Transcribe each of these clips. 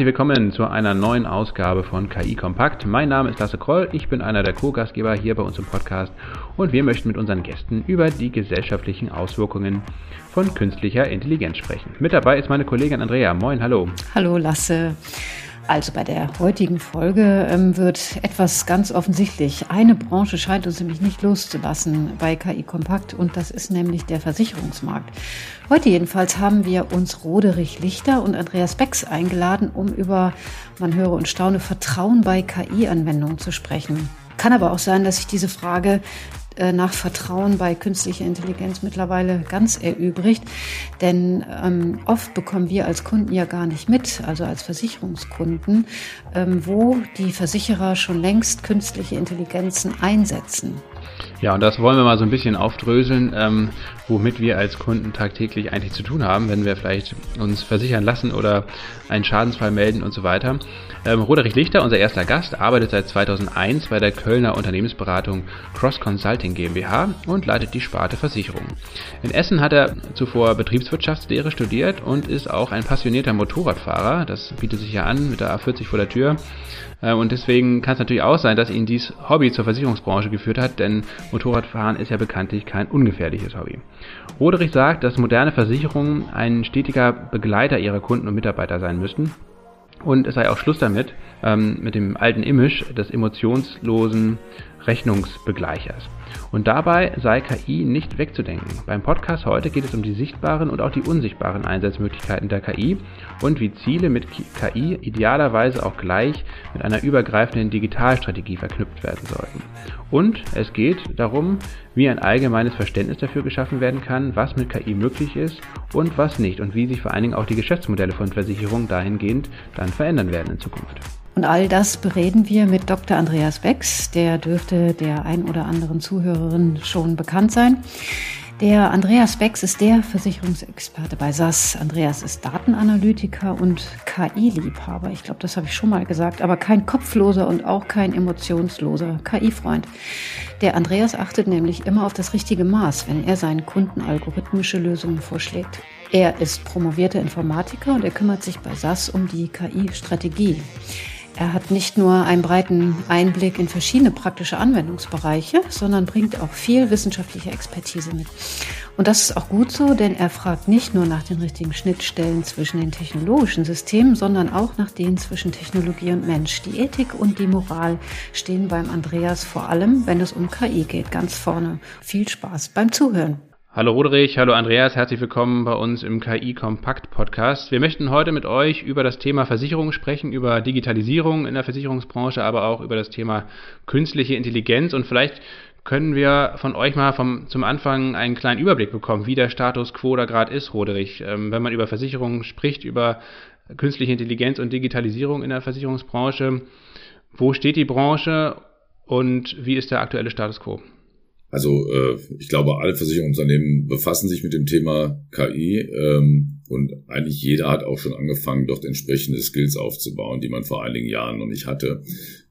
Herzlich willkommen zu einer neuen Ausgabe von KI Kompakt. Mein Name ist Lasse Kroll, ich bin einer der Co-Gastgeber hier bei uns im Podcast und wir möchten mit unseren Gästen über die gesellschaftlichen Auswirkungen von künstlicher Intelligenz sprechen. Mit dabei ist meine Kollegin Andrea. Moin, hallo. Hallo Lasse. Also bei der heutigen Folge ähm, wird etwas ganz offensichtlich. Eine Branche scheint uns nämlich nicht loszulassen bei KI Kompakt und das ist nämlich der Versicherungsmarkt. Heute jedenfalls haben wir uns Roderich Lichter und Andreas Becks eingeladen, um über, man höre und staune, Vertrauen bei KI-Anwendungen zu sprechen. Kann aber auch sein, dass sich diese Frage nach Vertrauen bei künstlicher Intelligenz mittlerweile ganz erübrigt. Denn ähm, oft bekommen wir als Kunden ja gar nicht mit, also als Versicherungskunden, ähm, wo die Versicherer schon längst künstliche Intelligenzen einsetzen. Ja, und das wollen wir mal so ein bisschen aufdröseln, ähm, womit wir als Kunden tagtäglich eigentlich zu tun haben, wenn wir vielleicht uns versichern lassen oder einen Schadensfall melden und so weiter. Ähm, Roderich Lichter, unser erster Gast, arbeitet seit 2001 bei der Kölner Unternehmensberatung Cross Consulting GmbH und leitet die Sparte Versicherung. In Essen hat er zuvor Betriebswirtschaftslehre studiert und ist auch ein passionierter Motorradfahrer. Das bietet sich ja an mit der A40 vor der Tür. Äh, und deswegen kann es natürlich auch sein, dass ihn dies Hobby zur Versicherungsbranche geführt hat, denn Motorradfahren ist ja bekanntlich kein ungefährliches Hobby. Roderich sagt, dass moderne Versicherungen ein stetiger Begleiter ihrer Kunden und Mitarbeiter sein müssten und es sei auch Schluss damit, ähm, mit dem alten Image des emotionslosen Rechnungsbegleichers. Und dabei sei KI nicht wegzudenken. Beim Podcast heute geht es um die sichtbaren und auch die unsichtbaren Einsatzmöglichkeiten der KI und wie Ziele mit KI idealerweise auch gleich mit einer übergreifenden Digitalstrategie verknüpft werden sollten. Und es geht darum, wie ein allgemeines Verständnis dafür geschaffen werden kann, was mit KI möglich ist und was nicht und wie sich vor allen Dingen auch die Geschäftsmodelle von Versicherungen dahingehend dann verändern werden in Zukunft. Und all das bereden wir mit Dr. Andreas Becks. Der dürfte der ein oder anderen Zuhörerin schon bekannt sein. Der Andreas Becks ist der Versicherungsexperte bei SAS. Andreas ist Datenanalytiker und KI-Liebhaber. Ich glaube, das habe ich schon mal gesagt, aber kein kopfloser und auch kein emotionsloser KI-Freund. Der Andreas achtet nämlich immer auf das richtige Maß, wenn er seinen Kunden algorithmische Lösungen vorschlägt. Er ist promovierter Informatiker und er kümmert sich bei SAS um die KI-Strategie. Er hat nicht nur einen breiten Einblick in verschiedene praktische Anwendungsbereiche, sondern bringt auch viel wissenschaftliche Expertise mit. Und das ist auch gut so, denn er fragt nicht nur nach den richtigen Schnittstellen zwischen den technologischen Systemen, sondern auch nach denen zwischen Technologie und Mensch. Die Ethik und die Moral stehen beim Andreas vor allem, wenn es um KI geht, ganz vorne. Viel Spaß beim Zuhören. Hallo Roderich, hallo Andreas, herzlich willkommen bei uns im KI Kompakt Podcast. Wir möchten heute mit euch über das Thema Versicherung sprechen, über Digitalisierung in der Versicherungsbranche, aber auch über das Thema künstliche Intelligenz und vielleicht können wir von euch mal vom, zum Anfang einen kleinen Überblick bekommen, wie der Status quo da gerade ist, Roderich. Ähm, wenn man über Versicherungen spricht, über künstliche Intelligenz und Digitalisierung in der Versicherungsbranche, wo steht die Branche und wie ist der aktuelle Status quo? Also äh, ich glaube, alle Versicherungsunternehmen befassen sich mit dem Thema KI ähm, und eigentlich jeder hat auch schon angefangen, dort entsprechende Skills aufzubauen, die man vor einigen Jahren noch nicht hatte.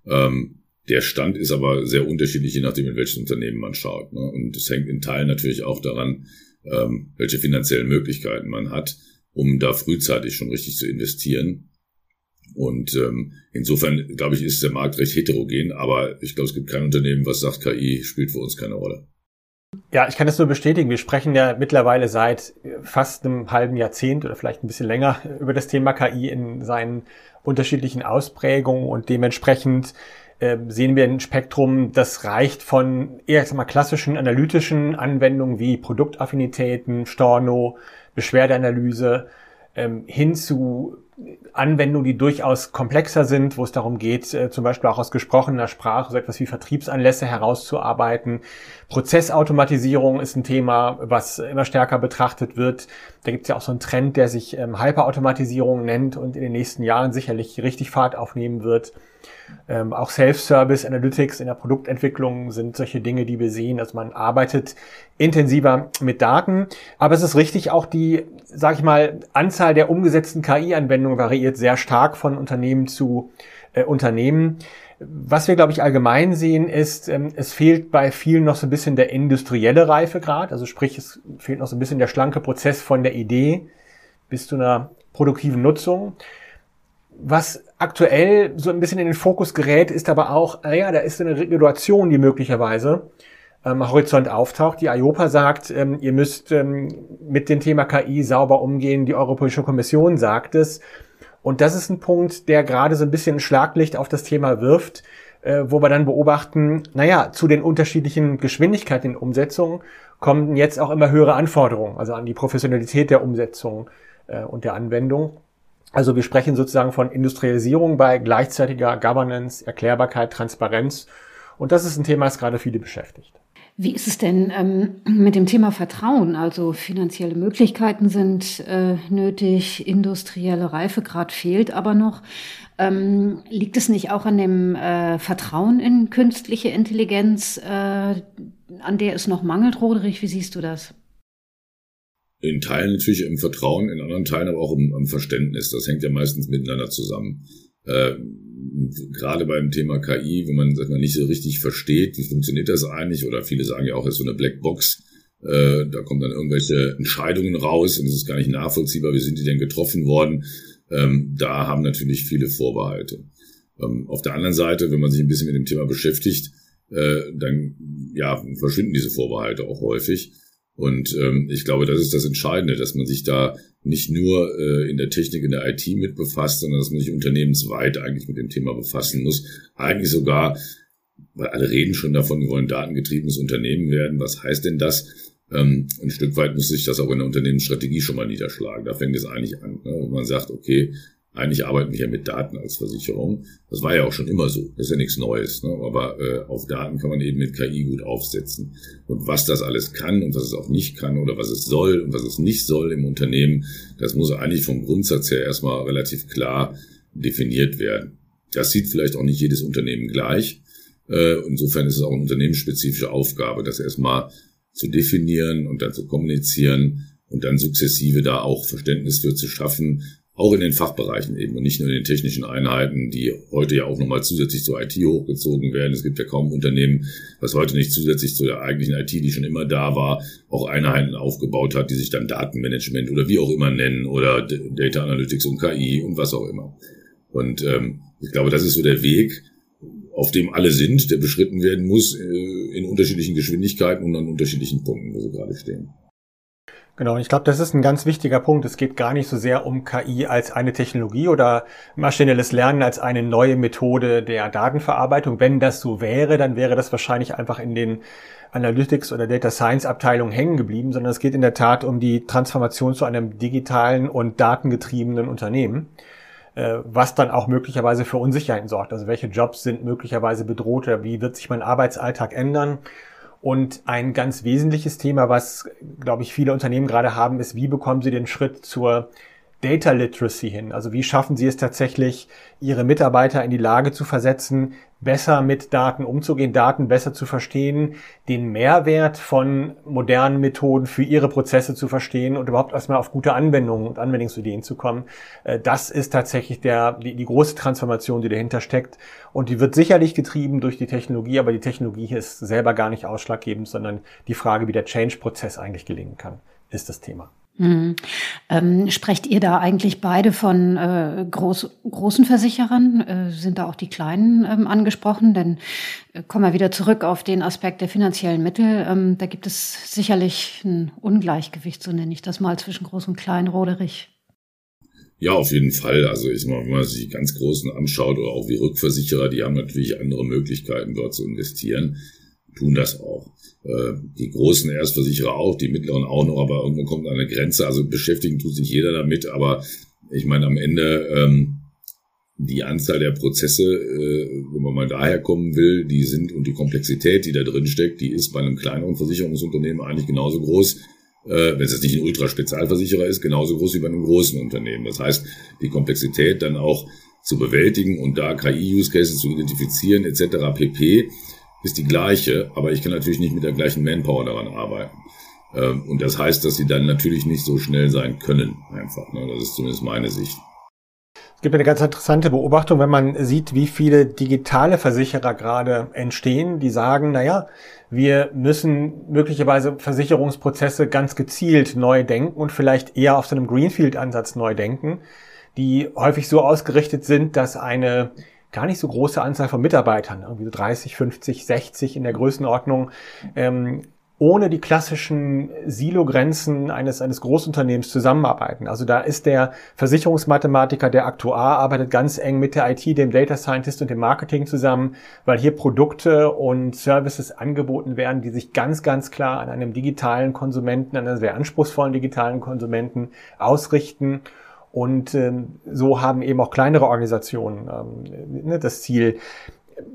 Ähm, der Stand ist aber sehr unterschiedlich, je nachdem, in welches Unternehmen man schaut. Ne? Und es hängt in Teilen natürlich auch daran, ähm, welche finanziellen Möglichkeiten man hat, um da frühzeitig schon richtig zu investieren. Und ähm, insofern, glaube ich, ist der Markt recht heterogen, aber ich glaube, es gibt kein Unternehmen, was sagt, KI spielt für uns keine Rolle. Ja, ich kann das nur bestätigen. Wir sprechen ja mittlerweile seit fast einem halben Jahrzehnt oder vielleicht ein bisschen länger über das Thema KI in seinen unterschiedlichen Ausprägungen und dementsprechend äh, sehen wir ein Spektrum, das reicht von eher sag mal, klassischen analytischen Anwendungen wie Produktaffinitäten, Storno, Beschwerdeanalyse ähm, hin zu Anwendungen, die durchaus komplexer sind, wo es darum geht, äh, zum Beispiel auch aus gesprochener Sprache so etwas wie Vertriebsanlässe herauszuarbeiten. Prozessautomatisierung ist ein Thema, was immer stärker betrachtet wird. Da gibt es ja auch so einen Trend, der sich ähm, Hyperautomatisierung nennt und in den nächsten Jahren sicherlich richtig Fahrt aufnehmen wird. Ähm, auch Self-Service Analytics in der Produktentwicklung sind solche Dinge, die wir sehen. Also man arbeitet intensiver mit Daten. Aber es ist richtig, auch die, sage ich mal, Anzahl der umgesetzten KI-Anwendungen variiert sehr stark von Unternehmen zu äh, Unternehmen. Was wir, glaube ich, allgemein sehen, ist, ähm, es fehlt bei vielen noch so ein bisschen der industrielle Reifegrad. Also sprich, es fehlt noch so ein bisschen der schlanke Prozess von der Idee bis zu einer produktiven Nutzung was aktuell so ein bisschen in den Fokus gerät, ist aber auch, naja, da ist eine Regulation, die möglicherweise ähm, Horizont auftaucht. Die IOPA sagt, ähm, ihr müsst ähm, mit dem Thema KI sauber umgehen. Die Europäische Kommission sagt es. Und das ist ein Punkt, der gerade so ein bisschen ein Schlaglicht auf das Thema wirft, äh, wo wir dann beobachten, naja, zu den unterschiedlichen Geschwindigkeiten in Umsetzung kommen jetzt auch immer höhere Anforderungen, also an die Professionalität der Umsetzung äh, und der Anwendung. Also wir sprechen sozusagen von Industrialisierung bei gleichzeitiger Governance, Erklärbarkeit, Transparenz. Und das ist ein Thema, das gerade viele beschäftigt. Wie ist es denn ähm, mit dem Thema Vertrauen? Also finanzielle Möglichkeiten sind äh, nötig, industrielle Reifegrad fehlt aber noch. Ähm, liegt es nicht auch an dem äh, Vertrauen in künstliche Intelligenz, äh, an der es noch mangelt, Roderich? Wie siehst du das? In Teilen natürlich im Vertrauen, in anderen Teilen aber auch im, im Verständnis. Das hängt ja meistens miteinander zusammen. Äh, gerade beim Thema KI, wenn man sag mal, nicht so richtig versteht, wie funktioniert das eigentlich, oder viele sagen ja auch, es ist so eine Blackbox, äh, da kommen dann irgendwelche Entscheidungen raus und es ist gar nicht nachvollziehbar, wie sind die denn getroffen worden. Ähm, da haben natürlich viele Vorbehalte. Ähm, auf der anderen Seite, wenn man sich ein bisschen mit dem Thema beschäftigt, äh, dann ja, verschwinden diese Vorbehalte auch häufig. Und ähm, ich glaube, das ist das Entscheidende, dass man sich da nicht nur äh, in der Technik, in der IT mit befasst, sondern dass man sich unternehmensweit eigentlich mit dem Thema befassen muss. Eigentlich sogar, weil alle reden schon davon, wir wollen datengetriebenes Unternehmen werden. Was heißt denn das? Ähm, ein Stück weit muss sich das auch in der Unternehmensstrategie schon mal niederschlagen. Da fängt es eigentlich an. Ne? Man sagt, okay, eigentlich arbeiten wir ja mit Daten als Versicherung. Das war ja auch schon immer so. Das ist ja nichts Neues. Ne? Aber äh, auf Daten kann man eben mit KI gut aufsetzen. Und was das alles kann und was es auch nicht kann oder was es soll und was es nicht soll im Unternehmen, das muss eigentlich vom Grundsatz her erstmal relativ klar definiert werden. Das sieht vielleicht auch nicht jedes Unternehmen gleich. Äh, insofern ist es auch eine unternehmensspezifische Aufgabe, das erstmal zu definieren und dann zu kommunizieren und dann sukzessive da auch Verständnis für zu schaffen, auch in den Fachbereichen eben und nicht nur in den technischen Einheiten, die heute ja auch nochmal zusätzlich zur IT hochgezogen werden. Es gibt ja kaum Unternehmen, was heute nicht zusätzlich zu der eigentlichen IT, die schon immer da war, auch Einheiten aufgebaut hat, die sich dann Datenmanagement oder wie auch immer nennen oder Data Analytics und KI und was auch immer. Und ähm, ich glaube, das ist so der Weg, auf dem alle sind, der beschritten werden muss äh, in unterschiedlichen Geschwindigkeiten und an unterschiedlichen Punkten, wo sie gerade stehen. Genau, ich glaube, das ist ein ganz wichtiger Punkt. Es geht gar nicht so sehr um KI als eine Technologie oder maschinelles Lernen als eine neue Methode der Datenverarbeitung. Wenn das so wäre, dann wäre das wahrscheinlich einfach in den Analytics oder Data Science Abteilungen hängen geblieben, sondern es geht in der Tat um die Transformation zu einem digitalen und datengetriebenen Unternehmen, äh, was dann auch möglicherweise für Unsicherheiten sorgt. Also welche Jobs sind möglicherweise bedroht oder wie wird sich mein Arbeitsalltag ändern? Und ein ganz wesentliches Thema, was, glaube ich, viele Unternehmen gerade haben, ist, wie bekommen sie den Schritt zur Data Literacy hin? Also wie schaffen Sie es tatsächlich, Ihre Mitarbeiter in die Lage zu versetzen, besser mit Daten umzugehen, Daten besser zu verstehen, den Mehrwert von modernen Methoden für Ihre Prozesse zu verstehen und überhaupt erstmal auf gute Anwendungen und Anwendungsideen zu kommen? Äh, das ist tatsächlich der, die, die große Transformation, die dahinter steckt. Und die wird sicherlich getrieben durch die Technologie, aber die Technologie ist selber gar nicht ausschlaggebend, sondern die Frage, wie der Change-Prozess eigentlich gelingen kann, ist das Thema. Hm. Ähm, sprecht ihr da eigentlich beide von äh, groß, großen Versicherern? Äh, sind da auch die kleinen ähm, angesprochen? Denn äh, kommen wir wieder zurück auf den Aspekt der finanziellen Mittel. Ähm, da gibt es sicherlich ein Ungleichgewicht, so nenne ich das mal, zwischen groß und klein, Roderich. Ja, auf jeden Fall. Also ich meine, wenn man sich die ganz Großen anschaut oder auch wie Rückversicherer, die haben natürlich andere Möglichkeiten, dort zu investieren tun das auch. Äh, die großen Erstversicherer auch, die mittleren auch noch, aber irgendwo kommt eine Grenze. Also beschäftigen tut sich jeder damit, aber ich meine am Ende ähm, die Anzahl der Prozesse, äh, wenn man mal daher kommen will, die sind und die Komplexität, die da drin steckt, die ist bei einem kleineren Versicherungsunternehmen eigentlich genauso groß, äh, wenn es jetzt nicht ein Ultraspezialversicherer ist, genauso groß wie bei einem großen Unternehmen. Das heißt, die Komplexität dann auch zu bewältigen und da KI-Use-Cases zu identifizieren etc. pp ist die gleiche, aber ich kann natürlich nicht mit der gleichen Manpower daran arbeiten. Ähm, und das heißt, dass sie dann natürlich nicht so schnell sein können, einfach. Ne? Das ist zumindest meine Sicht. Es gibt eine ganz interessante Beobachtung, wenn man sieht, wie viele digitale Versicherer gerade entstehen, die sagen, naja, wir müssen möglicherweise Versicherungsprozesse ganz gezielt neu denken und vielleicht eher auf so einem Greenfield-Ansatz neu denken. die häufig so ausgerichtet sind, dass eine gar nicht so große Anzahl von Mitarbeitern, irgendwie so 30, 50, 60 in der Größenordnung, ähm, ohne die klassischen Silo-Grenzen eines, eines Großunternehmens zusammenarbeiten. Also da ist der Versicherungsmathematiker, der Aktuar, arbeitet ganz eng mit der IT, dem Data Scientist und dem Marketing zusammen, weil hier Produkte und Services angeboten werden, die sich ganz, ganz klar an einem digitalen Konsumenten, an einem sehr anspruchsvollen digitalen Konsumenten ausrichten. Und ähm, so haben eben auch kleinere Organisationen ähm, ne, das Ziel,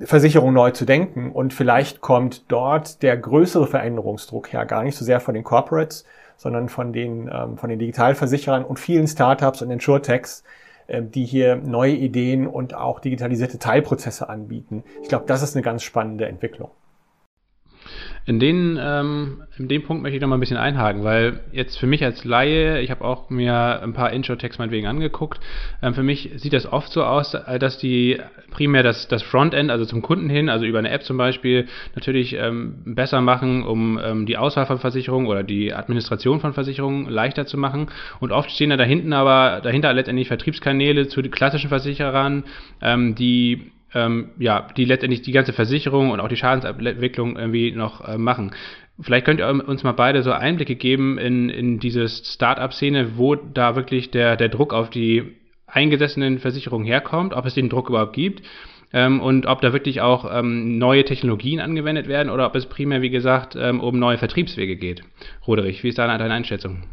Versicherung neu zu denken. Und vielleicht kommt dort der größere Veränderungsdruck her, gar nicht so sehr von den Corporates, sondern von den, ähm, von den Digitalversicherern und vielen Startups und Insurtechs, äh, die hier neue Ideen und auch digitalisierte Teilprozesse anbieten. Ich glaube, das ist eine ganz spannende Entwicklung. In den, ähm, in dem Punkt möchte ich noch mal ein bisschen einhaken, weil jetzt für mich als Laie, ich habe auch mir ein paar Intro-Tags meinetwegen angeguckt, ähm, für mich sieht das oft so aus, äh, dass die primär das, das Frontend, also zum Kunden hin, also über eine App zum Beispiel, natürlich ähm, besser machen, um ähm, die Auswahl von Versicherungen oder die Administration von Versicherungen leichter zu machen. Und oft stehen da dahinten aber dahinter letztendlich Vertriebskanäle zu klassischen Versicherern, ähm, die ähm, ja, die letztendlich die ganze Versicherung und auch die Schadensabwicklung irgendwie noch äh, machen. Vielleicht könnt ihr uns mal beide so Einblicke geben in, in diese Start-up-Szene, wo da wirklich der, der Druck auf die eingesessenen Versicherungen herkommt, ob es den Druck überhaupt gibt ähm, und ob da wirklich auch ähm, neue Technologien angewendet werden oder ob es primär, wie gesagt, ähm, um neue Vertriebswege geht. Roderich, wie ist da deine Einschätzung?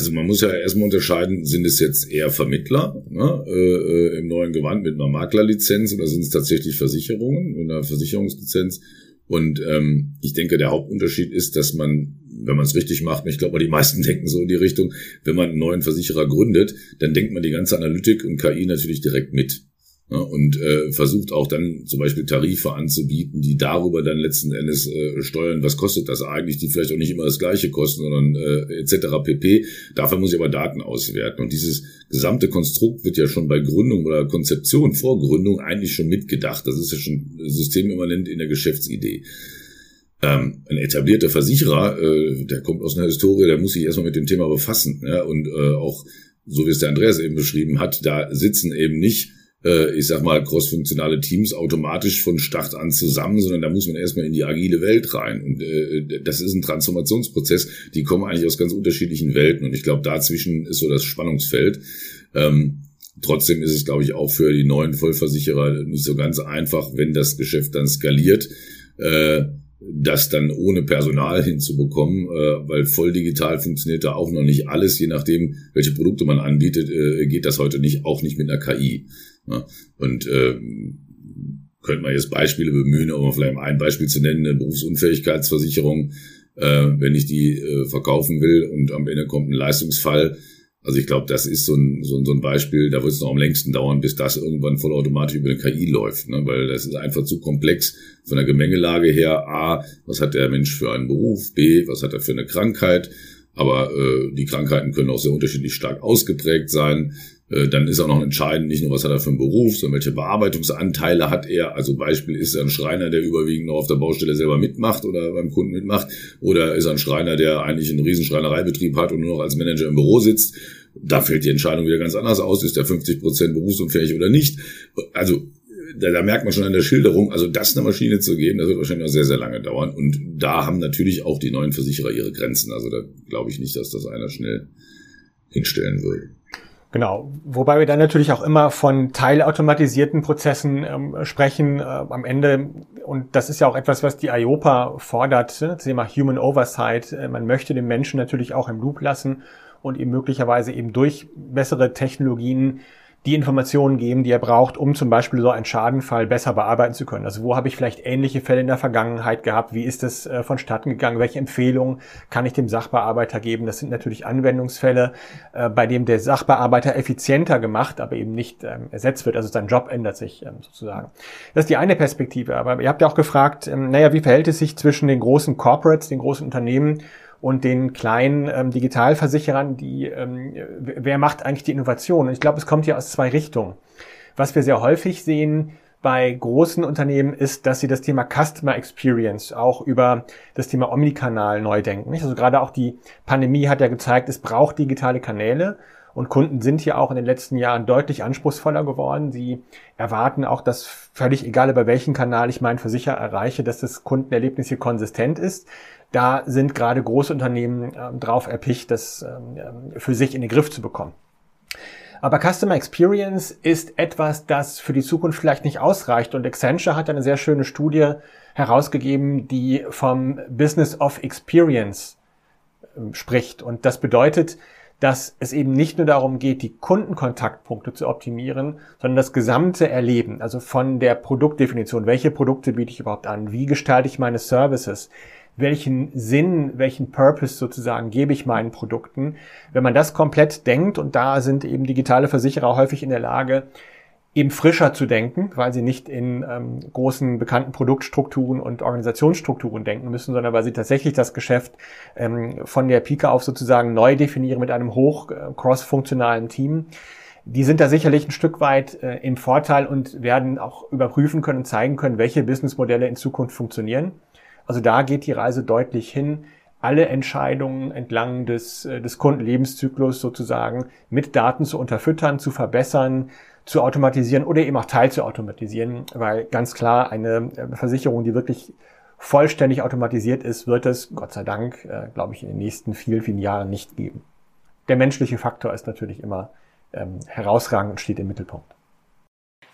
Also man muss ja erstmal unterscheiden, sind es jetzt eher Vermittler ne, äh, äh, im neuen Gewand mit einer Maklerlizenz oder sind es tatsächlich Versicherungen mit einer Versicherungslizenz? Und ähm, ich denke, der Hauptunterschied ist, dass man, wenn man es richtig macht, ich glaube, die meisten denken so in die Richtung, wenn man einen neuen Versicherer gründet, dann denkt man die ganze Analytik und KI natürlich direkt mit. Ja, und äh, versucht auch dann zum Beispiel Tarife anzubieten, die darüber dann letzten Endes äh, steuern, was kostet das eigentlich, die vielleicht auch nicht immer das gleiche kosten, sondern äh, etc. pp. Dafür muss ich aber Daten auswerten. Und dieses gesamte Konstrukt wird ja schon bei Gründung oder Konzeption vor Gründung eigentlich schon mitgedacht. Das ist ja schon systemimmanent in der Geschäftsidee. Ähm, ein etablierter Versicherer, äh, der kommt aus einer Historie, der muss sich erstmal mit dem Thema befassen. Ja? Und äh, auch, so wie es der Andreas eben beschrieben hat, da sitzen eben nicht äh, ich sag mal, crossfunktionale Teams automatisch von Start an zusammen, sondern da muss man erstmal in die agile Welt rein. Und äh, das ist ein Transformationsprozess, die kommen eigentlich aus ganz unterschiedlichen Welten. Und ich glaube, dazwischen ist so das Spannungsfeld. Ähm, trotzdem ist es, glaube ich, auch für die neuen Vollversicherer nicht so ganz einfach, wenn das Geschäft dann skaliert. Äh, das dann ohne Personal hinzubekommen, äh, weil voll digital funktioniert da auch noch nicht alles, je nachdem, welche Produkte man anbietet, äh, geht das heute nicht, auch nicht mit einer KI. Ne? Und äh, könnte man jetzt Beispiele bemühen, um vielleicht ein Beispiel zu nennen, eine Berufsunfähigkeitsversicherung, äh, wenn ich die äh, verkaufen will und am Ende kommt ein Leistungsfall. Also ich glaube, das ist so ein, so, ein, so ein Beispiel, da wird es noch am längsten dauern, bis das irgendwann vollautomatisch über eine KI läuft, ne? weil das ist einfach zu komplex von der Gemengelage her. A, was hat der Mensch für einen Beruf? B, was hat er für eine Krankheit? Aber äh, die Krankheiten können auch sehr unterschiedlich stark ausgeprägt sein. Äh, dann ist auch noch entscheidend, nicht nur was hat er für einen Beruf, sondern welche Bearbeitungsanteile hat er. Also Beispiel ist er ein Schreiner, der überwiegend noch auf der Baustelle selber mitmacht oder beim Kunden mitmacht. Oder ist er ein Schreiner, der eigentlich einen riesen Schreinereibetrieb hat und nur noch als Manager im Büro sitzt. Da fällt die Entscheidung wieder ganz anders aus. Ist er 50 Prozent berufsunfähig oder nicht? Also da, da merkt man schon an der Schilderung, also das eine Maschine zu geben, das wird wahrscheinlich noch sehr, sehr lange dauern. Und da haben natürlich auch die neuen Versicherer ihre Grenzen. Also da glaube ich nicht, dass das einer schnell hinstellen würde. Genau, wobei wir dann natürlich auch immer von teilautomatisierten Prozessen ähm, sprechen äh, am Ende. Und das ist ja auch etwas, was die IOPA fordert, ne? Thema Human Oversight. Äh, man möchte den Menschen natürlich auch im Loop lassen und ihm möglicherweise eben durch bessere Technologien die Informationen geben, die er braucht, um zum Beispiel so einen Schadenfall besser bearbeiten zu können. Also wo habe ich vielleicht ähnliche Fälle in der Vergangenheit gehabt? Wie ist es äh, vonstatten gegangen? Welche Empfehlungen kann ich dem Sachbearbeiter geben? Das sind natürlich Anwendungsfälle, äh, bei dem der Sachbearbeiter effizienter gemacht, aber eben nicht ähm, ersetzt wird. Also sein Job ändert sich ähm, sozusagen. Das ist die eine Perspektive. Aber ihr habt ja auch gefragt, ähm, naja, wie verhält es sich zwischen den großen Corporates, den großen Unternehmen und den kleinen ähm, Digitalversicherern, die, ähm, wer macht eigentlich die Innovation? Und ich glaube, es kommt hier aus zwei Richtungen. Was wir sehr häufig sehen bei großen Unternehmen ist, dass sie das Thema Customer Experience auch über das Thema Omnikanal neu denken. Also gerade auch die Pandemie hat ja gezeigt, es braucht digitale Kanäle Und Kunden sind hier auch in den letzten Jahren deutlich anspruchsvoller geworden. Sie erwarten auch, dass völlig egal über welchen Kanal ich meinen Versicherer erreiche, dass das Kundenerlebnis hier konsistent ist. Da sind gerade große Unternehmen äh, drauf erpicht, das ähm, für sich in den Griff zu bekommen. Aber Customer Experience ist etwas, das für die Zukunft vielleicht nicht ausreicht. Und Accenture hat eine sehr schöne Studie herausgegeben, die vom Business of Experience ähm, spricht. Und das bedeutet, dass es eben nicht nur darum geht, die Kundenkontaktpunkte zu optimieren, sondern das gesamte Erleben, also von der Produktdefinition, welche Produkte biete ich überhaupt an, wie gestalte ich meine Services, welchen Sinn, welchen Purpose sozusagen gebe ich meinen Produkten. Wenn man das komplett denkt, und da sind eben digitale Versicherer häufig in der Lage, eben frischer zu denken, weil sie nicht in ähm, großen bekannten Produktstrukturen und Organisationsstrukturen denken müssen, sondern weil sie tatsächlich das Geschäft ähm, von der Pike auf sozusagen neu definieren mit einem hoch äh, cross-funktionalen Team. Die sind da sicherlich ein Stück weit äh, im Vorteil und werden auch überprüfen können, zeigen können, welche Businessmodelle in Zukunft funktionieren. Also da geht die Reise deutlich hin, alle Entscheidungen entlang des, äh, des Kundenlebenszyklus sozusagen mit Daten zu unterfüttern, zu verbessern, zu automatisieren oder eben auch teilzuautomatisieren, weil ganz klar eine äh, Versicherung, die wirklich vollständig automatisiert ist, wird es, Gott sei Dank, äh, glaube ich, in den nächsten vielen, vielen Jahren nicht geben. Der menschliche Faktor ist natürlich immer ähm, herausragend und steht im Mittelpunkt.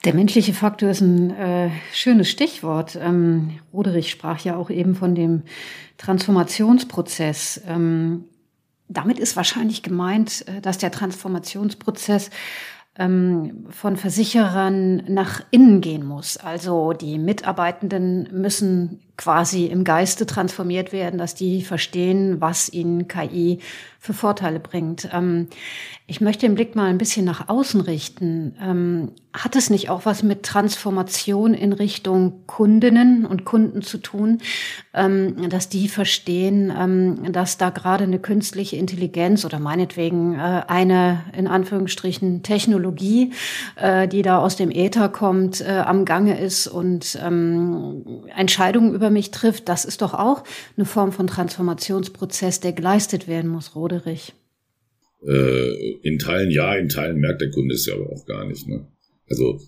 Der menschliche Faktor ist ein äh, schönes Stichwort. Ähm, Roderich sprach ja auch eben von dem Transformationsprozess. Ähm, damit ist wahrscheinlich gemeint, äh, dass der Transformationsprozess ähm, von Versicherern nach innen gehen muss. Also die Mitarbeitenden müssen quasi im Geiste transformiert werden, dass die verstehen, was ihnen KI für Vorteile bringt. Ähm, ich möchte den Blick mal ein bisschen nach außen richten. Ähm, hat es nicht auch was mit Transformation in Richtung Kundinnen und Kunden zu tun, ähm, dass die verstehen, ähm, dass da gerade eine künstliche Intelligenz oder meinetwegen äh, eine in Anführungsstrichen Technologie, äh, die da aus dem Äther kommt, äh, am Gange ist und ähm, Entscheidungen über mich trifft? Das ist doch auch eine Form von Transformationsprozess, der geleistet werden muss, Roderich. Äh, in Teilen ja, in Teilen merkt der Kunde es ja aber auch gar nicht. Ne? Also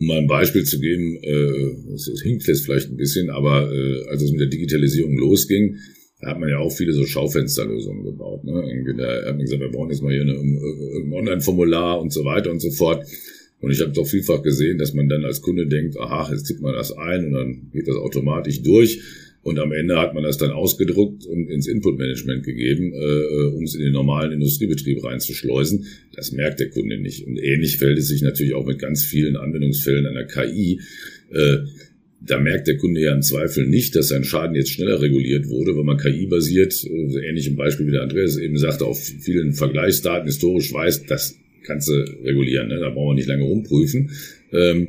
um mal ein Beispiel zu geben, äh, es, es hinkt jetzt vielleicht ein bisschen, aber äh, als es mit der Digitalisierung losging, da hat man ja auch viele so Schaufensterlösungen gebaut. Ne? Da hat man gesagt, wir brauchen jetzt mal hier eine, ein Online-Formular und so weiter und so fort. Und ich habe doch vielfach gesehen, dass man dann als Kunde denkt, aha, jetzt tippt man das ein und dann geht das automatisch durch. Und am Ende hat man das dann ausgedruckt und ins Input-Management gegeben, äh, äh, um es in den normalen Industriebetrieb reinzuschleusen. Das merkt der Kunde nicht. Und ähnlich verhält es sich natürlich auch mit ganz vielen Anwendungsfällen einer KI. Äh, da merkt der Kunde ja im Zweifel nicht, dass sein Schaden jetzt schneller reguliert wurde, weil man KI basiert, äh, ähnlich im Beispiel wie der Andreas eben sagte, auf vielen Vergleichsdaten historisch weiß, das kannst du regulieren, ne? da brauchen wir nicht lange rumprüfen. Ähm,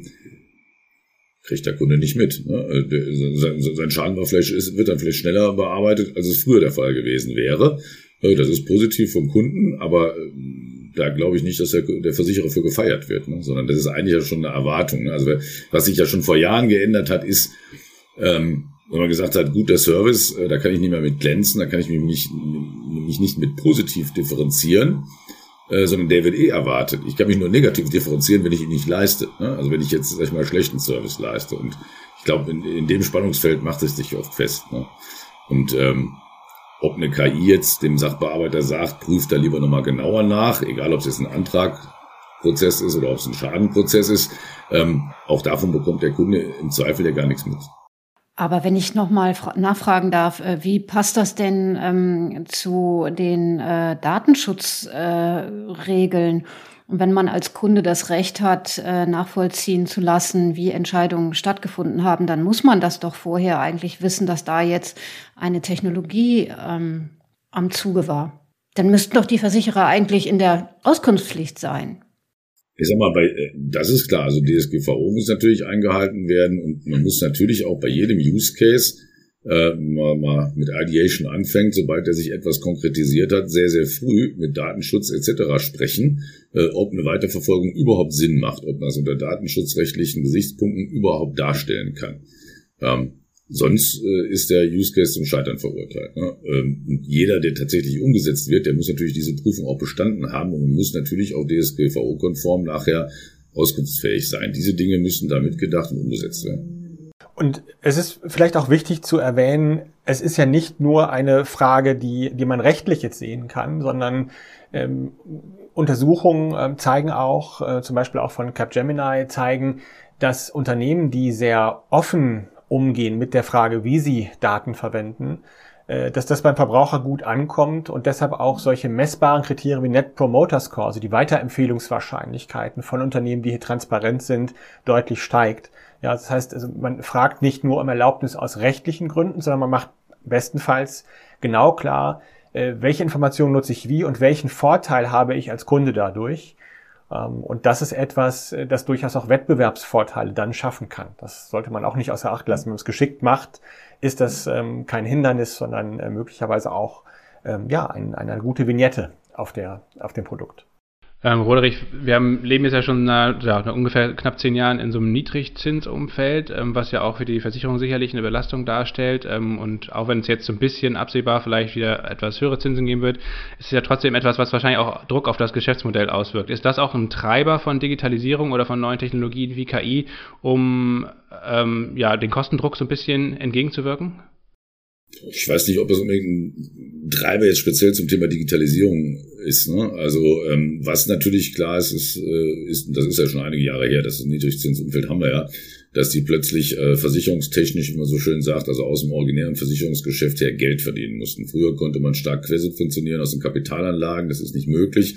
kriegt der Kunde nicht mit. Ne? Äh, sein Schaden war vielleicht, wird dann vielleicht schneller bearbeitet, als es früher der Fall gewesen wäre. Äh, das ist positiv vom Kunden, aber ähm, da glaube ich nicht, dass der, der Versicherer für gefeiert wird, ne? sondern das ist eigentlich ja schon eine Erwartung. Ne? Also was sich ja schon vor Jahren geändert hat, ist, ähm, wenn man gesagt hat, guter Service, äh, da kann ich nicht mehr mit glänzen, da kann ich mich nicht, mich nicht mit positiv differenzieren, äh, sondern der wird eh erwartet. Ich kann mich nur negativ differenzieren, wenn ich ihn nicht leiste. Ne? Also wenn ich jetzt, sag ich mal, schlechten Service leiste. Und ich glaube, in, in dem Spannungsfeld macht es sich oft fest. Ne? Und ähm, ob eine KI jetzt dem Sachbearbeiter sagt, prüft da lieber nochmal genauer nach, egal ob es jetzt ein Antragprozess ist oder ob es ein Schadenprozess ist, ähm, auch davon bekommt der Kunde im Zweifel ja gar nichts mit. Aber wenn ich nochmal nachfragen darf, äh, wie passt das denn ähm, zu den äh, Datenschutzregeln? Äh, und wenn man als Kunde das Recht hat, äh, nachvollziehen zu lassen, wie Entscheidungen stattgefunden haben, dann muss man das doch vorher eigentlich wissen, dass da jetzt eine Technologie ähm, am Zuge war. Dann müssten doch die Versicherer eigentlich in der Auskunftspflicht sein ich sag mal, bei, äh, das ist klar, also DSGVO muss natürlich eingehalten werden und man muss natürlich auch bei jedem Use Case äh, mal, mal mit Ideation anfängt, sobald er sich etwas konkretisiert hat, sehr, sehr früh mit Datenschutz etc. sprechen, äh, ob eine Weiterverfolgung überhaupt Sinn macht, ob man es unter datenschutzrechtlichen Gesichtspunkten überhaupt darstellen kann. Ähm, Sonst äh, ist der Use Case zum Scheitern verurteilt. Ne? Ähm, jeder, der tatsächlich umgesetzt wird, der muss natürlich diese Prüfung auch bestanden haben und muss natürlich auch DSGVO-konform nachher auskunftsfähig sein. Diese Dinge müssen da mitgedacht und umgesetzt werden. Und es ist vielleicht auch wichtig zu erwähnen, es ist ja nicht nur eine Frage, die, die man rechtlich jetzt sehen kann, sondern ähm, Untersuchungen äh, zeigen auch, äh, zum Beispiel auch von Capgemini, zeigen, dass Unternehmen, die sehr offen umgehen mit der Frage, wie sie Daten verwenden, äh, dass das beim Verbraucher gut ankommt und deshalb auch solche messbaren Kriterien wie Net Promoter Score, also die Weiterempfehlungswahrscheinlichkeiten von Unternehmen, die hier transparent sind, deutlich steigt. Ja, das heißt, also man fragt nicht nur um Erlaubnis aus rechtlichen Gründen, sondern man macht bestenfalls genau klar, äh, welche Informationen nutze ich wie und welchen Vorteil habe ich als Kunde dadurch. Ähm, und das ist etwas, äh, das durchaus auch Wettbewerbsvorteile dann schaffen kann. Das sollte man auch nicht außer Acht lassen. Wenn man es geschickt macht, ist das ähm, kein Hindernis, sondern äh, möglicherweise auch ähm, ja, ein, eine gute Vignette auf, der, auf dem Produkt. Ähm, Roderich, wir haben, leben jetzt ja schon na, ja, ungefähr knapp zehn Jahren in so einem Niedrigzinsumfeld, ähm, was ja auch für die Versicherung sicherlich eine Belastung darstellt. Ähm, und auch wenn es jetzt so ein bisschen absehbar vielleicht wieder etwas höhere Zinsen geben wird, ist es ja trotzdem etwas, was wahrscheinlich auch Druck auf das Geschäftsmodell auswirkt. Ist das auch ein Treiber von Digitalisierung oder von neuen Technologien wie KI, um ähm, ja, den Kostendruck so ein bisschen entgegenzuwirken? Ich weiß nicht, ob das unbedingt ein Treiber jetzt speziell zum Thema Digitalisierung ist. Ne? Also ähm, was natürlich klar ist, ist, äh, ist, das ist ja schon einige Jahre her, das Niedrigzinsumfeld haben wir ja, dass die plötzlich äh, versicherungstechnisch, wie man so schön sagt, also aus dem originären Versicherungsgeschäft her Geld verdienen mussten. Früher konnte man stark quersubventionieren aus den Kapitalanlagen, das ist nicht möglich.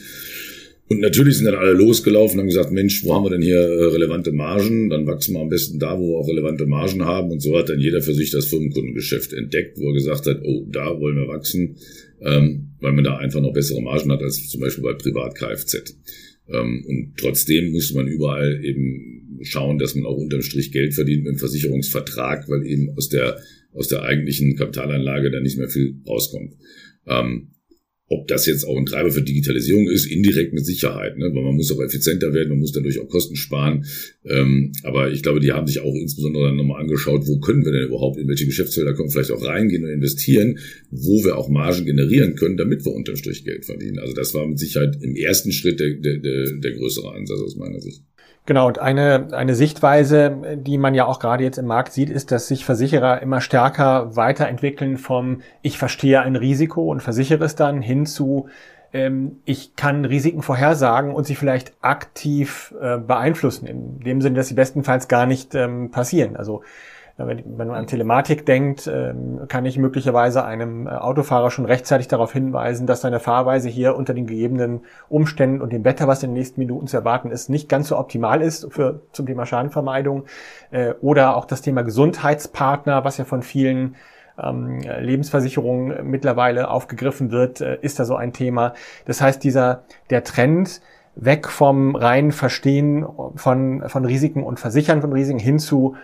Und natürlich sind dann alle losgelaufen und haben gesagt, Mensch, wo haben wir denn hier äh, relevante Margen? Dann wachsen wir am besten da, wo wir auch relevante Margen haben. Und so hat dann jeder für sich das Firmenkundengeschäft entdeckt, wo er gesagt hat, oh, da wollen wir wachsen, ähm, weil man da einfach noch bessere Margen hat als zum Beispiel bei Privat-Kfz. Ähm, und trotzdem musste man überall eben schauen, dass man auch unterm Strich Geld verdient mit dem Versicherungsvertrag, weil eben aus der, aus der eigentlichen Kapitalanlage da nicht mehr viel rauskommt. Ähm, ob das jetzt auch ein Treiber für Digitalisierung ist, indirekt mit Sicherheit, ne? weil man muss auch effizienter werden, man muss dadurch auch Kosten sparen. Ähm, aber ich glaube, die haben sich auch insbesondere dann nochmal angeschaut, wo können wir denn überhaupt, in welche Geschäftsfelder können vielleicht auch reingehen und investieren, wo wir auch Margen generieren können, damit wir unterm Strich Geld verdienen. Also das war mit Sicherheit im ersten Schritt der, der, der größere Ansatz aus meiner Sicht. Genau, und eine, eine Sichtweise, die man ja auch gerade jetzt im Markt sieht, ist, dass sich Versicherer immer stärker weiterentwickeln vom Ich verstehe ein Risiko und versichere es dann hin zu ähm, ich kann Risiken vorhersagen und sie vielleicht aktiv äh, beeinflussen, in dem Sinne, dass sie bestenfalls gar nicht ähm, passieren. Also wenn, man an Telematik denkt, ähm, kann ich möglicherweise einem äh, Autofahrer schon rechtzeitig darauf hinweisen, dass seine Fahrweise hier unter den gegebenen Umständen und dem Wetter, was in den nächsten Minuten zu erwarten ist, nicht ganz so optimal ist für, zum Thema Schadenvermeidung. Äh, oder auch das Thema Gesundheitspartner, was ja von vielen ähm, Lebensversicherungen mittlerweile aufgegriffen wird, äh, ist da so ein Thema. Das heißt, dieser, der Trend, weg vom reinen Verstehen von, von Risiken und Versichern von Risiken hin zu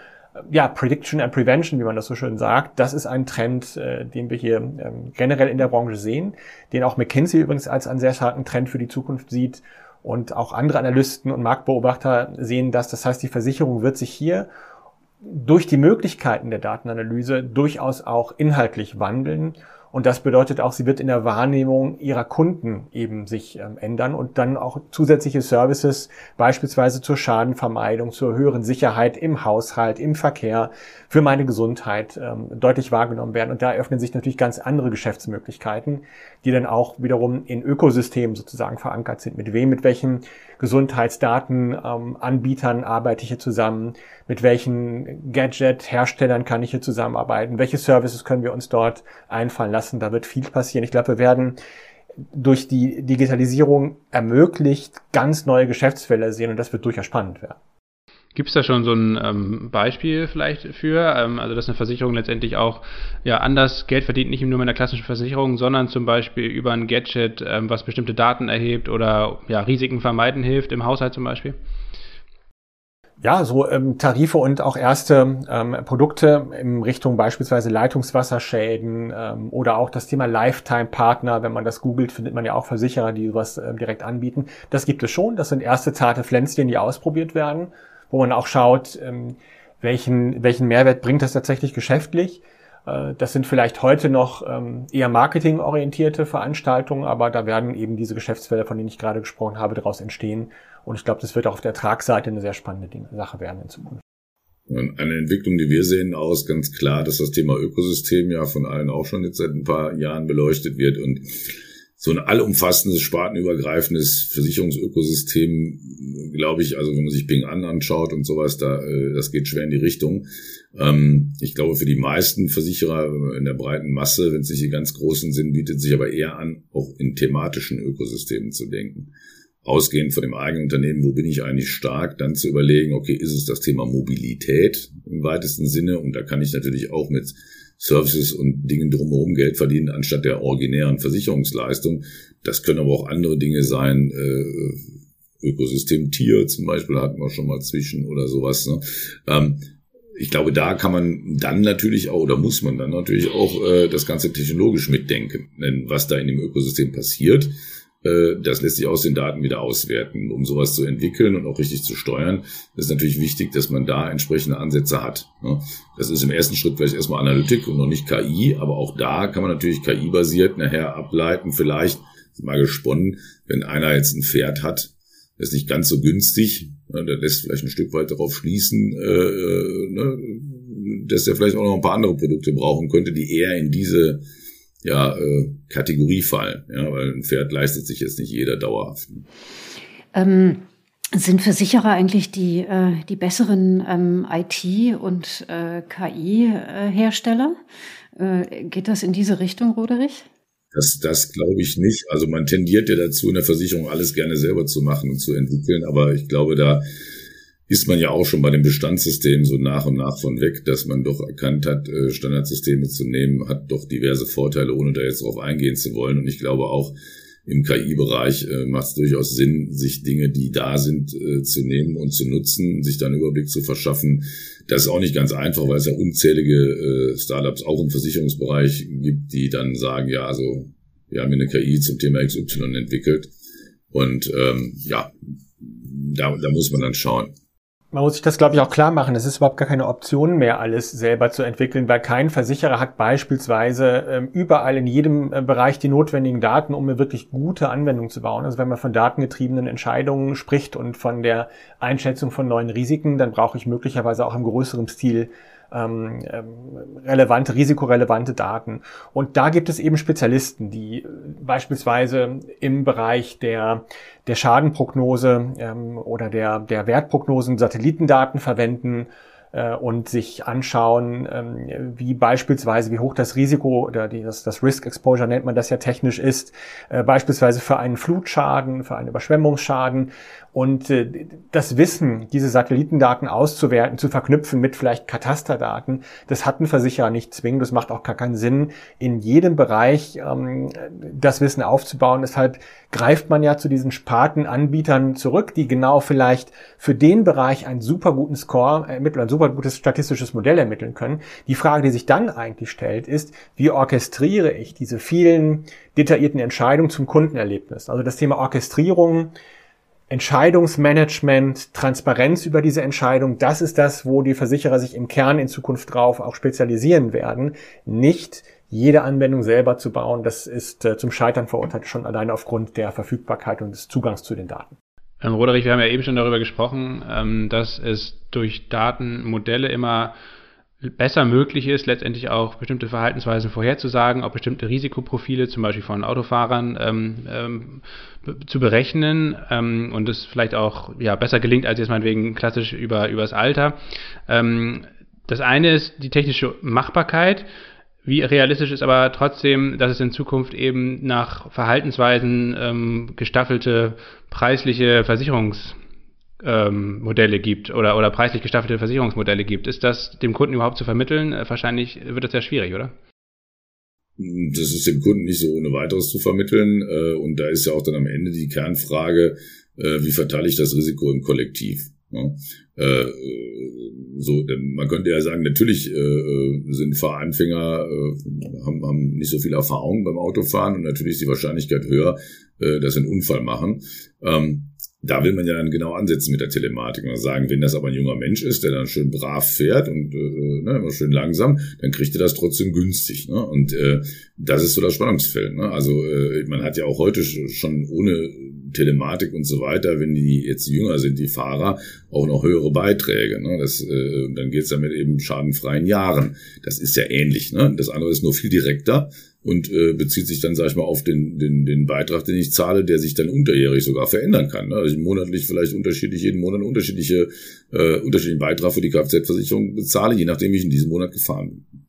ja, Prediction and Prevention, wie man das so schön sagt, das ist ein Trend, äh, den wir hier ähm, generell in der Branche sehen, den auch McKinsey übrigens als einen sehr starken Trend für die Zukunft sieht und auch andere Analysten und Marktbeobachter sehen das. Das heißt, die Versicherung wird sich hier durch die Möglichkeiten der Datenanalyse durchaus auch inhaltlich wandeln und das bedeutet auch, sie wird in der Wahrnehmung ihrer Kunden eben sich ähm, ändern und dann auch zusätzliche Services, beispielsweise zur Schadenvermeidung, zur höheren Sicherheit im Haushalt, im Verkehr, für meine Gesundheit ähm, deutlich wahrgenommen werden. Und da eröffnen sich natürlich ganz andere Geschäftsmöglichkeiten, die dann auch wiederum in Ökosystemen sozusagen verankert sind. Mit wem, mit welchen Gesundheitsdatenanbietern ähm, arbeite ich hier zusammen? Mit welchen Gadget-Herstellern kann ich hier zusammenarbeiten? Welche Services können wir uns dort einfallen lassen? Da wird viel passieren. Ich glaube, wir werden durch die Digitalisierung ermöglicht ganz neue Geschäftsfelder sehen und das wird durchaus spannend werden. Gibt es da schon so ein ähm, Beispiel vielleicht für? Ähm, also, dass eine Versicherung letztendlich auch ja, anders Geld verdient, nicht nur mit einer klassischen Versicherung, sondern zum Beispiel über ein Gadget, ähm, was bestimmte Daten erhebt oder ja, Risiken vermeiden hilft, im Haushalt zum Beispiel? Ja, so ähm, Tarife und auch erste ähm, Produkte in Richtung beispielsweise Leitungswasserschäden ähm, oder auch das Thema Lifetime-Partner. Wenn man das googelt, findet man ja auch Versicherer, die sowas ähm, direkt anbieten. Das gibt es schon. Das sind erste zarte Pflänzchen, die ausprobiert werden wo man auch schaut, ähm, welchen, welchen Mehrwert bringt das tatsächlich geschäftlich? Äh, das sind vielleicht heute noch ähm, eher marketingorientierte Veranstaltungen, aber da werden eben diese Geschäftsfelder, von denen ich gerade gesprochen habe, daraus entstehen. Und ich glaube, das wird auch auf der Tragseite eine sehr spannende Sache werden in Zukunft. Eine Entwicklung, die wir sehen, aus ganz klar, dass das Thema Ökosystem ja von allen auch schon jetzt seit ein paar Jahren beleuchtet wird und so ein allumfassendes, spartenübergreifendes Versicherungsökosystem, glaube ich, also wenn man sich Bing An anschaut und sowas, da, äh, das geht schwer in die Richtung. Ähm, ich glaube, für die meisten Versicherer in der breiten Masse, wenn es nicht die ganz großen sind, bietet sich aber eher an, auch in thematischen Ökosystemen zu denken. Ausgehend von dem eigenen Unternehmen, wo bin ich eigentlich stark, dann zu überlegen, okay, ist es das Thema Mobilität im weitesten Sinne? Und da kann ich natürlich auch mit Services und Dingen drumherum Geld verdienen, anstatt der originären Versicherungsleistung. Das können aber auch andere Dinge sein, äh, Ökosystem Tier zum Beispiel hatten wir schon mal zwischen oder sowas. Ne? Ähm, ich glaube, da kann man dann natürlich auch oder muss man dann natürlich auch äh, das Ganze technologisch mitdenken. Denn was da in dem Ökosystem passiert, das lässt sich aus den Daten wieder auswerten. Um sowas zu entwickeln und auch richtig zu steuern, ist natürlich wichtig, dass man da entsprechende Ansätze hat. Ne? Das ist im ersten Schritt vielleicht erstmal Analytik und noch nicht KI, aber auch da kann man natürlich KI-basiert nachher ableiten, vielleicht mal gesponnen, wenn einer jetzt ein Pferd hat, das ist nicht ganz so günstig, ne, der lässt vielleicht ein Stück weit darauf schließen, äh, äh ne, dass er vielleicht auch noch ein paar andere Produkte brauchen könnte, die eher in diese ja, äh, Kategorie fallen, ja, weil ein Pferd leistet sich jetzt nicht jeder dauerhaft. Ähm, sind Versicherer eigentlich die, äh, die besseren ähm, IT- und äh, KI-Hersteller? Äh, geht das in diese Richtung, Roderich? Das, das glaube ich nicht. Also man tendiert ja dazu, in der Versicherung alles gerne selber zu machen und zu entwickeln, aber ich glaube, da ist man ja auch schon bei dem Bestandssystem so nach und nach von weg, dass man doch erkannt hat, äh, Standardsysteme zu nehmen, hat doch diverse Vorteile, ohne da jetzt drauf eingehen zu wollen. Und ich glaube auch im KI-Bereich äh, macht es durchaus Sinn, sich Dinge, die da sind, äh, zu nehmen und zu nutzen, sich dann Überblick zu verschaffen. Das ist auch nicht ganz einfach, weil es ja unzählige Startups auch im Versicherungsbereich gibt, die dann sagen, ja, also wir haben eine KI zum Thema XY entwickelt. Und ähm, ja, da, da muss man dann schauen man muss sich das, glaube ich, auch klar machen. Es ist überhaupt gar keine Option mehr, alles selber zu entwickeln, weil kein Versicherer hat beispielsweise ähm, überall in jedem äh, Bereich die notwendigen Daten, um eine wirklich gute Anwendung zu bauen. Also wenn man von datengetriebenen Entscheidungen spricht und von der Einschätzung von neuen Risiken, dann brauche ich möglicherweise auch im größeren Stil ähm, ähm, relevante, risikorelevante Daten. Und da gibt es eben Spezialisten, die äh, beispielsweise im Bereich der, der Schadenprognose ähm, oder der, der Wertprognosen Satellitendaten verwenden äh, und sich anschauen, ähm, wie beispielsweise, wie hoch das Risiko oder das, das Risk Exposure nennt man das ja technisch ist, äh, beispielsweise für einen Flutschaden, für einen Überschwemmungsschaden und äh, das Wissen, diese Satellitendaten auszuwerten, zu verknüpfen mit vielleicht Katasterdaten, das hat ein Versicherer nicht zwingend. Das macht auch gar keinen Sinn, in jedem Bereich ähm, das Wissen aufzubauen. Deshalb greift man ja zu diesen Spartenanbietern zurück, die genau vielleicht für den Bereich einen super guten Score ermitteln, ein super gutes statistisches Modell ermitteln können. Die Frage, die sich dann eigentlich stellt, ist, wie orchestriere ich diese vielen detaillierten Entscheidungen zum Kundenerlebnis? Also das Thema Orchestrierung Entscheidungsmanagement, Transparenz über diese Entscheidung, das ist das, wo die Versicherer sich im Kern in Zukunft drauf auch spezialisieren werden. Nicht jede Anwendung selber zu bauen, das ist äh, zum Scheitern verurteilt, schon allein aufgrund der Verfügbarkeit und des Zugangs zu den Daten. Ähm, Roderich, wir haben ja eben schon darüber gesprochen, ähm, dass es durch Datenmodelle immer besser möglich ist, letztendlich auch bestimmte Verhaltensweisen vorherzusagen, auch bestimmte Risikoprofile, zum Beispiel von Autofahrern, ähm, ähm, zu berechnen ähm, und es vielleicht auch ja, besser gelingt als jetzt meinetwegen klassisch über, über das Alter. Ähm, das eine ist die technische Machbarkeit. Wie realistisch ist aber trotzdem, dass es in Zukunft eben nach Verhaltensweisen ähm, gestaffelte preisliche Versicherungs- ähm, Modelle gibt oder, oder preislich gestaffelte Versicherungsmodelle gibt. Ist das dem Kunden überhaupt zu vermitteln? Äh, wahrscheinlich wird das sehr schwierig, oder? Das ist dem Kunden nicht so ohne weiteres zu vermitteln. Äh, und da ist ja auch dann am Ende die Kernfrage, äh, wie verteile ich das Risiko im Kollektiv? so, man könnte ja sagen, natürlich sind Fahranfänger, haben, haben nicht so viel Erfahrung beim Autofahren und natürlich ist die Wahrscheinlichkeit höher, dass sie einen Unfall machen. Ähm, da will man ja dann genau ansetzen mit der Telematik und sagen, wenn das aber ein junger Mensch ist, der dann schön brav fährt und äh, ne, immer schön langsam, dann kriegt er das trotzdem günstig. Ne? Und äh, das ist so das Spannungsfeld. Ne? Also äh, man hat ja auch heute schon ohne Telematik und so weiter, wenn die jetzt jünger sind, die Fahrer, auch noch höhere Beiträge. Ne? Das, äh, dann geht's ja mit eben schadenfreien Jahren. Das ist ja ähnlich. Ne? Das andere ist nur viel direkter und äh, bezieht sich dann, sag ich mal, auf den, den, den Beitrag, den ich zahle, der sich dann unterjährig sogar verändern kann. Ne? Also ich monatlich vielleicht unterschiedlich, jeden Monat unterschiedliche, äh, unterschiedlichen Beitrag für die Kfz-Versicherung bezahle, je nachdem ich in diesem Monat gefahren bin.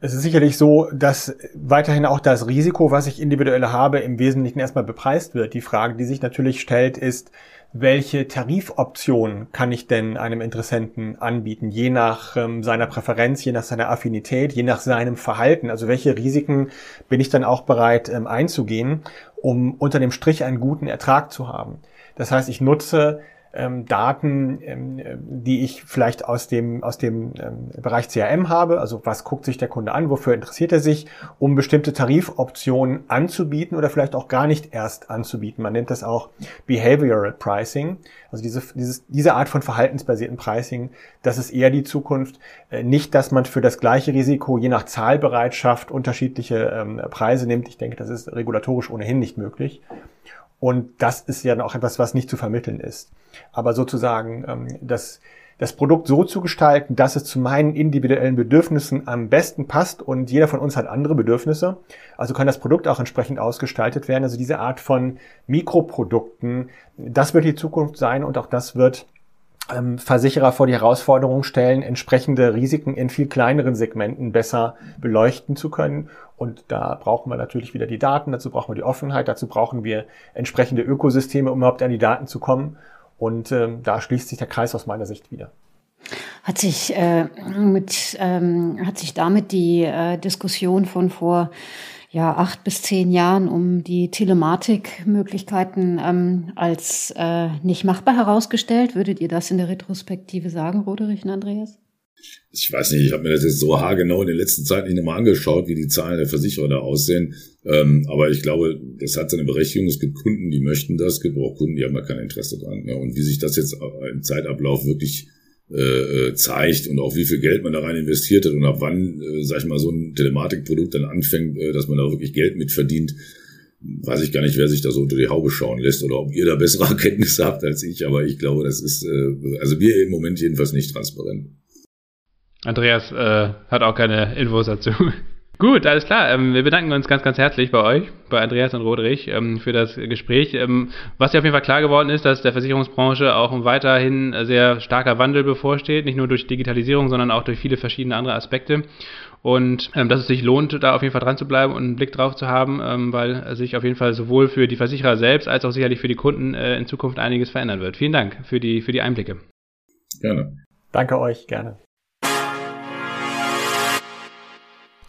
Es ist sicherlich so, dass weiterhin auch das Risiko, was ich individuell habe, im Wesentlichen erstmal bepreist wird. Die Frage, die sich natürlich stellt, ist, welche Tarifoption kann ich denn einem Interessenten anbieten, je nach ähm, seiner Präferenz, je nach seiner Affinität, je nach seinem Verhalten. Also welche Risiken bin ich dann auch bereit ähm, einzugehen, um unter dem Strich einen guten Ertrag zu haben. Das heißt, ich nutze ähm, Daten, ähm, die ich vielleicht aus dem, aus dem ähm, Bereich CRM habe. Also was guckt sich der Kunde an, wofür interessiert er sich, um bestimmte Tarifoptionen anzubieten oder vielleicht auch gar nicht erst anzubieten. Man nennt das auch Behavioral Pricing. Also diese, dieses, diese Art von verhaltensbasierten Pricing, das ist eher die Zukunft. Äh, nicht, dass man für das gleiche Risiko je nach Zahlbereitschaft unterschiedliche ähm, Preise nimmt. Ich denke, das ist regulatorisch ohnehin nicht möglich. Und das ist ja auch etwas, was nicht zu vermitteln ist. Aber sozusagen ähm, das, das Produkt so zu gestalten, dass es zu meinen individuellen Bedürfnissen am besten passt und jeder von uns hat andere Bedürfnisse. Also kann das Produkt auch entsprechend ausgestaltet werden. Also diese Art von Mikroprodukten, das wird die Zukunft sein und auch das wird Versicherer vor die Herausforderung stellen, entsprechende Risiken in viel kleineren Segmenten besser beleuchten zu können. Und da brauchen wir natürlich wieder die Daten, dazu brauchen wir die Offenheit, dazu brauchen wir entsprechende Ökosysteme, um überhaupt an die Daten zu kommen. Und ähm, da schließt sich der Kreis aus meiner Sicht wieder. Hat sich, äh, mit, ähm, hat sich damit die äh, Diskussion von vor ja, acht bis zehn Jahren um die Telematikmöglichkeiten ähm, als äh, nicht machbar herausgestellt. Würdet ihr das in der Retrospektive sagen, Roderich und Andreas? Ich weiß nicht, ich habe mir das jetzt so haargenau in der letzten Zeit nicht nochmal angeschaut, wie die Zahlen der Versicherer da aussehen. Ähm, aber ich glaube, das hat seine Berechtigung. Es gibt Kunden, die möchten das, es gibt auch Kunden, die haben da kein Interesse dran. Ja, und wie sich das jetzt im Zeitablauf wirklich äh, äh, zeigt und auch wie viel Geld man da rein investiert hat und ab wann, äh, sag ich mal, so ein Telematikprodukt dann anfängt, äh, dass man da wirklich Geld mit verdient, weiß ich gar nicht, wer sich da so unter die Haube schauen lässt oder ob ihr da bessere Erkenntnisse habt als ich, aber ich glaube, das ist, äh, also wir im Moment jedenfalls nicht transparent. Andreas äh, hat auch keine Infos dazu. Gut, alles klar. Ähm, wir bedanken uns ganz, ganz herzlich bei euch, bei Andreas und Roderich, ähm, für das Gespräch. Ähm, was ja auf jeden Fall klar geworden ist, dass der Versicherungsbranche auch weiterhin sehr starker Wandel bevorsteht, nicht nur durch Digitalisierung, sondern auch durch viele verschiedene andere Aspekte. Und dass es sich lohnt, da auf jeden Fall dran zu bleiben und einen Blick drauf zu haben, weil sich auf jeden Fall sowohl für die Versicherer selbst als auch sicherlich für die Kunden äh, in Zukunft einiges verändern wird. Vielen Dank für die, für die Einblicke. Gerne. Danke euch, gerne.